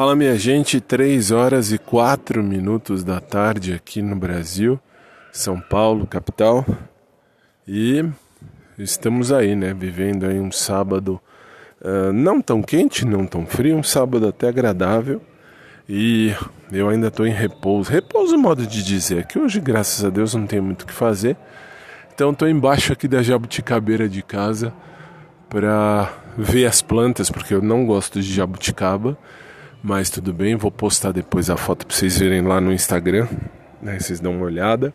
Fala minha gente, 3 horas e 4 minutos da tarde aqui no Brasil, São Paulo, capital. E estamos aí, né, vivendo aí um sábado uh, não tão quente, não tão frio, um sábado até agradável. E eu ainda estou em repouso. Repouso é modo de dizer que hoje, graças a Deus, não tenho muito o que fazer. Então estou embaixo aqui da jabuticabeira de casa para ver as plantas, porque eu não gosto de jabuticaba mas tudo bem, vou postar depois a foto para vocês verem lá no Instagram, né? Vocês dão uma olhada.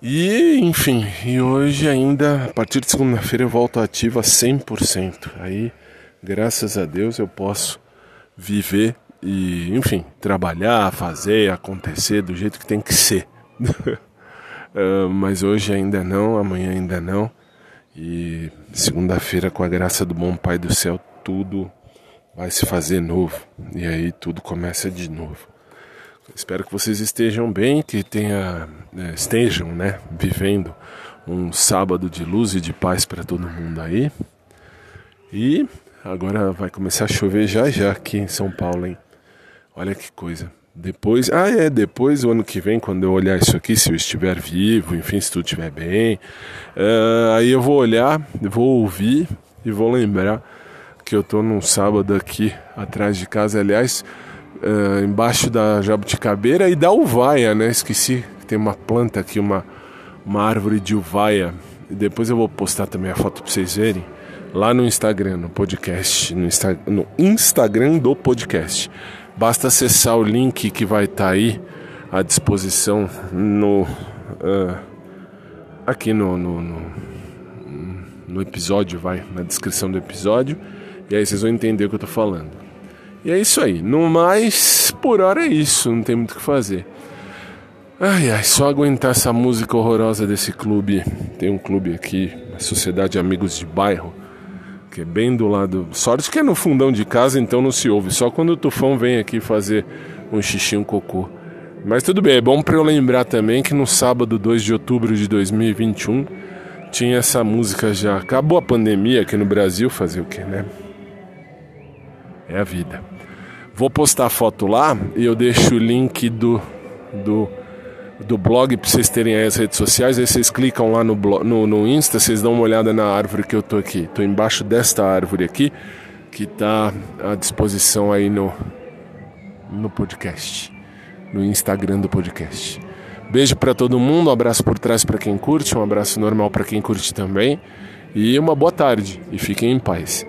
E, enfim, e hoje ainda, a partir de segunda-feira, eu volto ativa 100%. Aí, graças a Deus, eu posso viver e, enfim, trabalhar, fazer, acontecer do jeito que tem que ser. uh, mas hoje ainda não, amanhã ainda não. E segunda-feira, com a graça do bom Pai do céu, tudo vai se fazer novo e aí tudo começa de novo. Espero que vocês estejam bem, que tenha, é, estejam, né, vivendo um sábado de luz e de paz para todo mundo aí. E agora vai começar a chover já já aqui em São Paulo, hein? Olha que coisa. Depois, ah é, depois o ano que vem, quando eu olhar isso aqui, se eu estiver vivo, enfim, se tudo estiver bem, uh, aí eu vou olhar, vou ouvir e vou lembrar que eu tô num sábado aqui atrás de casa, aliás, uh, embaixo da jabuticabeira e da uvaia, né? Esqueci que tem uma planta aqui, uma, uma árvore de uvaia. E depois eu vou postar também a foto para vocês verem lá no Instagram, no podcast, no, Insta, no Instagram do podcast. Basta acessar o link que vai estar tá aí à disposição no uh, aqui no, no, no, no episódio, vai na descrição do episódio e aí vocês vão entender o que eu tô falando. E é isso aí. No mais, por hora é isso, não tem muito o que fazer. Ai ai, só aguentar essa música horrorosa desse clube. Tem um clube aqui, a Sociedade Amigos de Bairro, que é bem do lado. Sorte que é no fundão de casa, então não se ouve. Só quando o tufão vem aqui fazer um xixi, um cocô. Mas tudo bem, é bom para eu lembrar também que no sábado 2 de outubro de 2021 tinha essa música já. Acabou a pandemia aqui no Brasil, fazer o quê, né? É a vida. Vou postar a foto lá e eu deixo o link do, do, do blog para vocês terem aí as redes sociais. Aí vocês clicam lá no, no, no Insta, vocês dão uma olhada na árvore que eu tô aqui. Tô embaixo desta árvore aqui, que tá à disposição aí no, no podcast, no Instagram do podcast. Beijo para todo mundo, um abraço por trás para quem curte, um abraço normal para quem curte também. E uma boa tarde e fiquem em paz.